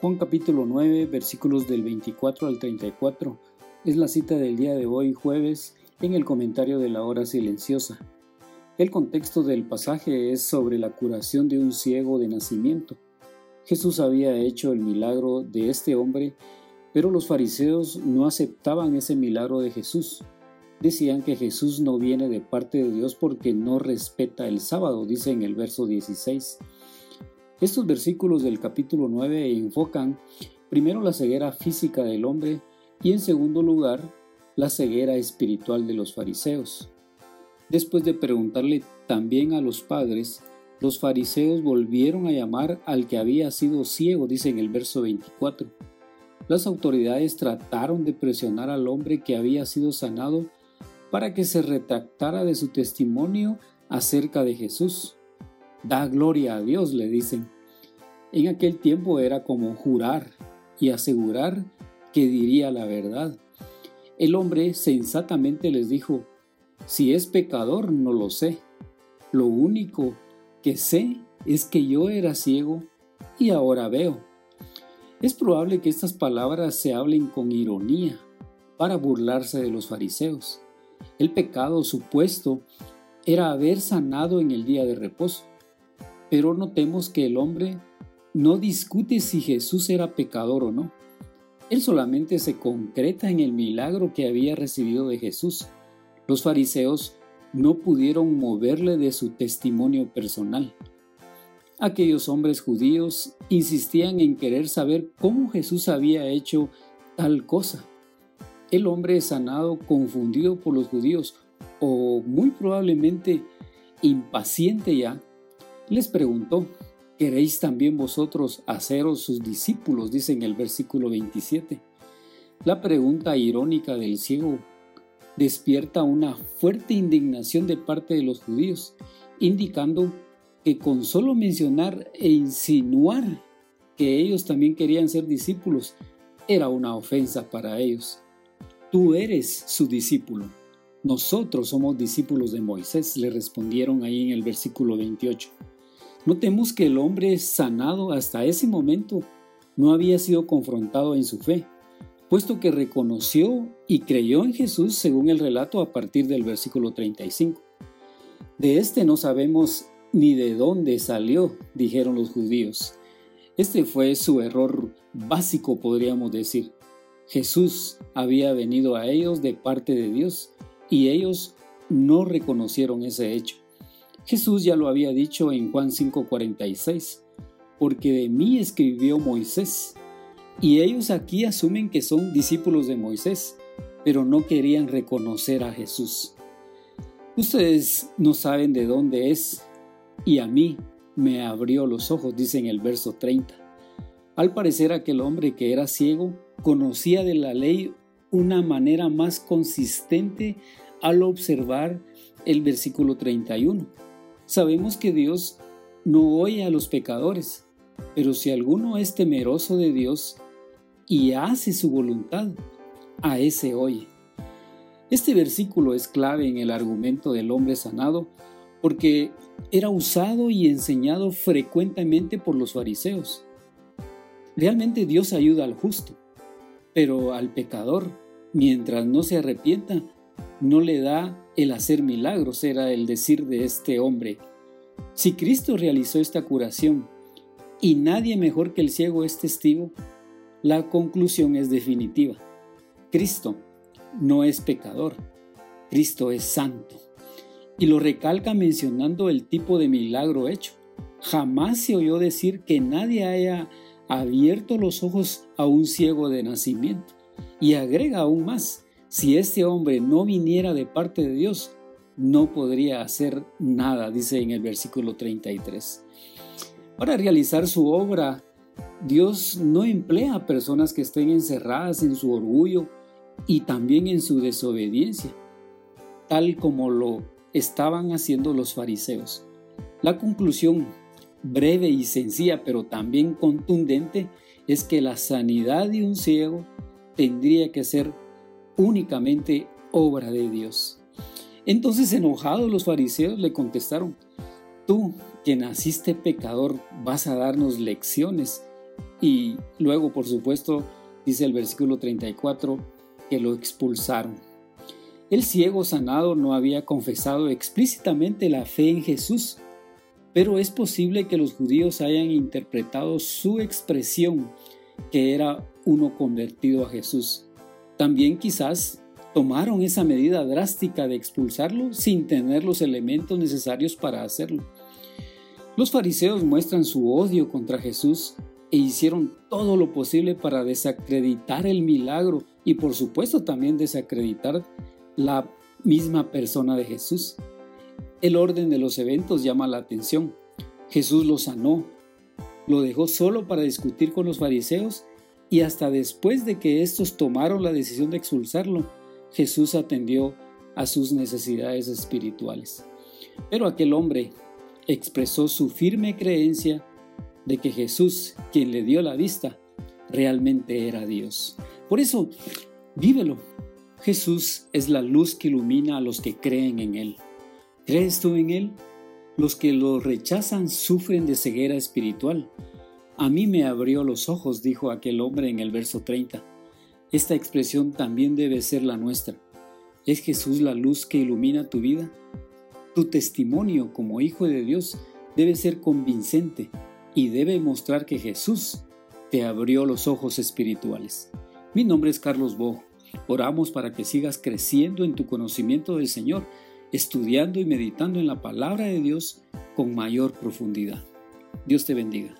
Juan capítulo 9 versículos del 24 al 34 es la cita del día de hoy jueves en el comentario de la hora silenciosa. El contexto del pasaje es sobre la curación de un ciego de nacimiento. Jesús había hecho el milagro de este hombre, pero los fariseos no aceptaban ese milagro de Jesús. Decían que Jesús no viene de parte de Dios porque no respeta el sábado, dice en el verso 16. Estos versículos del capítulo 9 enfocan primero la ceguera física del hombre y en segundo lugar la ceguera espiritual de los fariseos. Después de preguntarle también a los padres, los fariseos volvieron a llamar al que había sido ciego, dice en el verso 24. Las autoridades trataron de presionar al hombre que había sido sanado para que se retractara de su testimonio acerca de Jesús. Da gloria a Dios, le dicen. En aquel tiempo era como jurar y asegurar que diría la verdad. El hombre sensatamente les dijo, si es pecador no lo sé. Lo único que sé es que yo era ciego y ahora veo. Es probable que estas palabras se hablen con ironía para burlarse de los fariseos. El pecado supuesto era haber sanado en el día de reposo. Pero notemos que el hombre no discute si Jesús era pecador o no. Él solamente se concreta en el milagro que había recibido de Jesús. Los fariseos no pudieron moverle de su testimonio personal. Aquellos hombres judíos insistían en querer saber cómo Jesús había hecho tal cosa. El hombre sanado, confundido por los judíos, o muy probablemente impaciente ya, les preguntó, ¿queréis también vosotros haceros sus discípulos? dice en el versículo 27. La pregunta irónica del ciego despierta una fuerte indignación de parte de los judíos, indicando que con solo mencionar e insinuar que ellos también querían ser discípulos era una ofensa para ellos. Tú eres su discípulo. Nosotros somos discípulos de Moisés, le respondieron ahí en el versículo 28. Notemos que el hombre sanado hasta ese momento no había sido confrontado en su fe, puesto que reconoció y creyó en Jesús según el relato a partir del versículo 35. De este no sabemos ni de dónde salió, dijeron los judíos. Este fue su error básico, podríamos decir. Jesús había venido a ellos de parte de Dios y ellos no reconocieron ese hecho. Jesús ya lo había dicho en Juan 5:46, porque de mí escribió Moisés. Y ellos aquí asumen que son discípulos de Moisés, pero no querían reconocer a Jesús. Ustedes no saben de dónde es, y a mí me abrió los ojos, dice en el verso 30. Al parecer aquel hombre que era ciego conocía de la ley una manera más consistente al observar el versículo 31. Sabemos que Dios no oye a los pecadores, pero si alguno es temeroso de Dios y hace su voluntad, a ese oye. Este versículo es clave en el argumento del hombre sanado porque era usado y enseñado frecuentemente por los fariseos. Realmente Dios ayuda al justo, pero al pecador, mientras no se arrepienta, no le da el hacer milagros, era el decir de este hombre. Si Cristo realizó esta curación y nadie mejor que el ciego es testigo, la conclusión es definitiva. Cristo no es pecador, Cristo es santo. Y lo recalca mencionando el tipo de milagro hecho. Jamás se oyó decir que nadie haya abierto los ojos a un ciego de nacimiento. Y agrega aún más, si este hombre no viniera de parte de Dios, no podría hacer nada, dice en el versículo 33. Para realizar su obra Dios no emplea a personas que estén encerradas en su orgullo y también en su desobediencia, tal como lo estaban haciendo los fariseos. La conclusión, breve y sencilla, pero también contundente, es que la sanidad de un ciego tendría que ser únicamente obra de Dios. Entonces enojados los fariseos le contestaron, tú que naciste pecador vas a darnos lecciones. Y luego, por supuesto, dice el versículo 34, que lo expulsaron. El ciego sanado no había confesado explícitamente la fe en Jesús, pero es posible que los judíos hayan interpretado su expresión, que era uno convertido a Jesús. También quizás tomaron esa medida drástica de expulsarlo sin tener los elementos necesarios para hacerlo. Los fariseos muestran su odio contra Jesús e hicieron todo lo posible para desacreditar el milagro y por supuesto también desacreditar la misma persona de Jesús. El orden de los eventos llama la atención. Jesús lo sanó, lo dejó solo para discutir con los fariseos y hasta después de que estos tomaron la decisión de expulsarlo, Jesús atendió a sus necesidades espirituales. Pero aquel hombre expresó su firme creencia de que Jesús, quien le dio la vista, realmente era Dios. Por eso, vívelo. Jesús es la luz que ilumina a los que creen en Él. ¿Crees tú en Él? Los que lo rechazan sufren de ceguera espiritual. A mí me abrió los ojos, dijo aquel hombre en el verso 30. Esta expresión también debe ser la nuestra. ¿Es Jesús la luz que ilumina tu vida? Tu testimonio como hijo de Dios debe ser convincente y debe mostrar que Jesús te abrió los ojos espirituales. Mi nombre es Carlos Bo. Oramos para que sigas creciendo en tu conocimiento del Señor, estudiando y meditando en la palabra de Dios con mayor profundidad. Dios te bendiga.